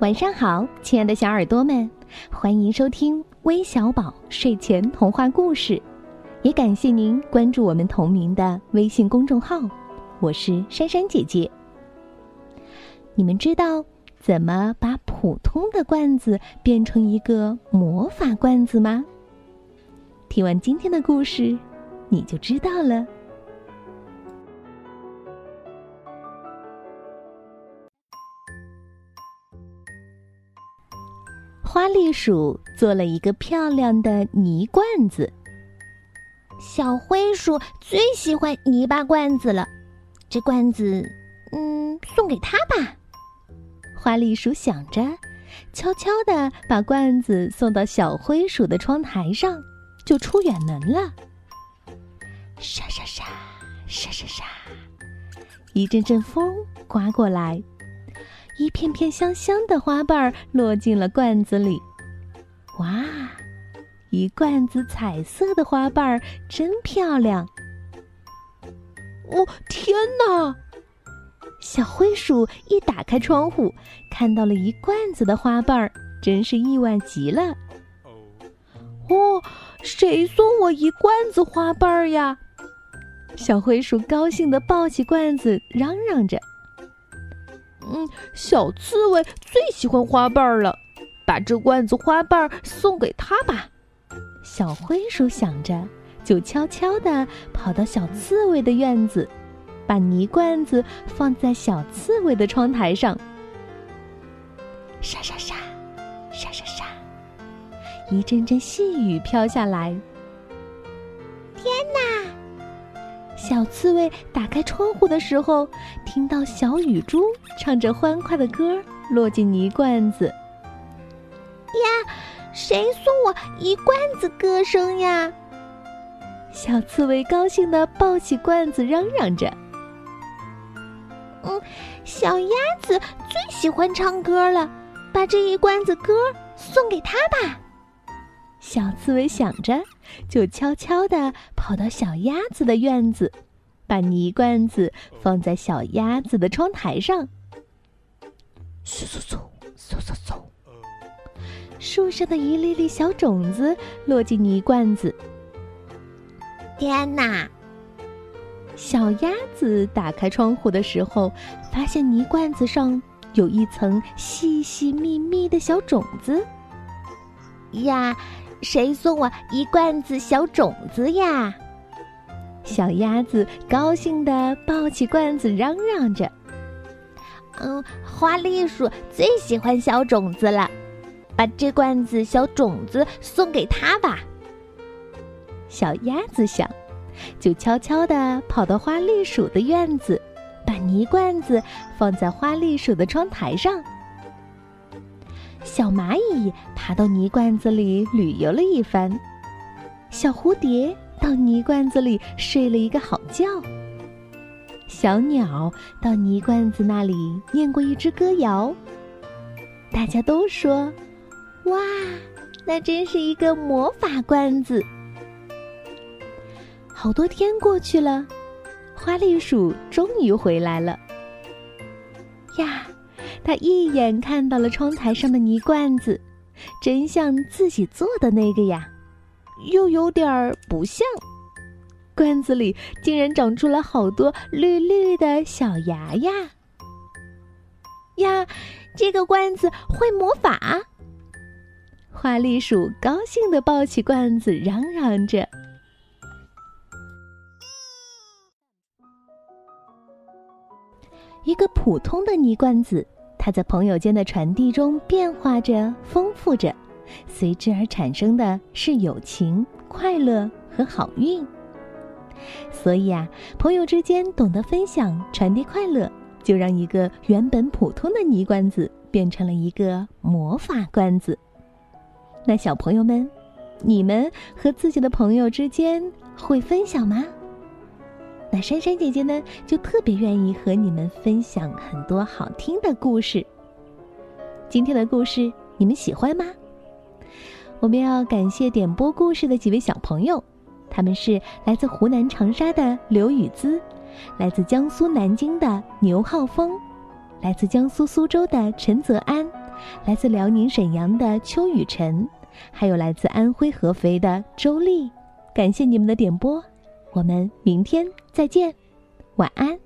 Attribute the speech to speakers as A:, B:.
A: 晚上好，亲爱的小耳朵们，欢迎收听微小宝睡前童话故事，也感谢您关注我们同名的微信公众号。我是珊珊姐姐。你们知道怎么把普通的罐子变成一个魔法罐子吗？听完今天的故事，你就知道了。花栗鼠做了一个漂亮的泥罐子。
B: 小灰鼠最喜欢泥巴罐子了，这罐子，嗯，送给他吧。
A: 花栗鼠想着，悄悄地把罐子送到小灰鼠的窗台上，就出远门了。沙沙沙，沙沙沙，一阵阵风刮过来。一片片香香的花瓣儿落进了罐子里，哇！一罐子彩色的花瓣儿真漂亮。
C: 哦，天哪！
A: 小灰鼠一打开窗户，看到了一罐子的花瓣儿，真是意外极了。
C: 哦，谁送我一罐子花瓣儿呀？
A: 小灰鼠高兴地抱起罐子，嚷嚷着。
C: 嗯，小刺猬最喜欢花瓣了，把这罐子花瓣送给他吧。
A: 小灰鼠想着，就悄悄地跑到小刺猬的院子，把泥罐子放在小刺猬的窗台上。沙沙沙，沙沙沙，一阵阵细雨飘下来。小刺猬打开窗户的时候，听到小雨珠唱着欢快的歌落进泥罐子。
B: 呀，谁送我一罐子歌声呀？
A: 小刺猬高兴地抱起罐子，嚷嚷着：“
B: 嗯，小鸭子最喜欢唱歌了，把这一罐子歌送给他吧。”
A: 小刺猬想着，就悄悄地跑到小鸭子的院子，把泥罐子放在小鸭子的窗台上。嗖嗖嗖，嗖嗖嗖，树上的一粒粒小种子落进泥罐子。
B: 天哪！
A: 小鸭子打开窗户的时候，发现泥罐子上有一层细细密密的小种子。
B: 呀！谁送我一罐子小种子呀？
A: 小鸭子高兴地抱起罐子，嚷嚷着：“
B: 嗯，花栗鼠最喜欢小种子了，把这罐子小种子送给他吧。”
A: 小鸭子想，就悄悄地跑到花栗鼠的院子，把泥罐子放在花栗鼠的窗台上。小蚂蚁爬到泥罐子里旅游了一番，小蝴蝶到泥罐子里睡了一个好觉，小鸟到泥罐子那里念过一支歌谣。大家都说：“哇，那真是一个魔法罐子！”好多天过去了，花栗鼠终于回来了。他一眼看到了窗台上的泥罐子，真像自己做的那个呀，又有点儿不像。罐子里竟然长出了好多绿绿的小芽芽。
B: 呀，这个罐子会魔法！
A: 花栗鼠高兴地抱起罐子，嚷嚷着：“一个普通的泥罐子。”它在朋友间的传递中变化着、丰富着，随之而产生的是友情、快乐和好运。所以啊，朋友之间懂得分享、传递快乐，就让一个原本普通的泥罐子变成了一个魔法罐子。那小朋友们，你们和自己的朋友之间会分享吗？那珊珊姐姐呢，就特别愿意和你们分享很多好听的故事。今天的故事你们喜欢吗？我们要感谢点播故事的几位小朋友，他们是来自湖南长沙的刘雨姿，来自江苏南京的牛浩峰，来自江苏苏州的陈泽安，来自辽宁沈阳的邱雨辰，还有来自安徽合肥的周丽。感谢你们的点播，我们明天再见，晚安。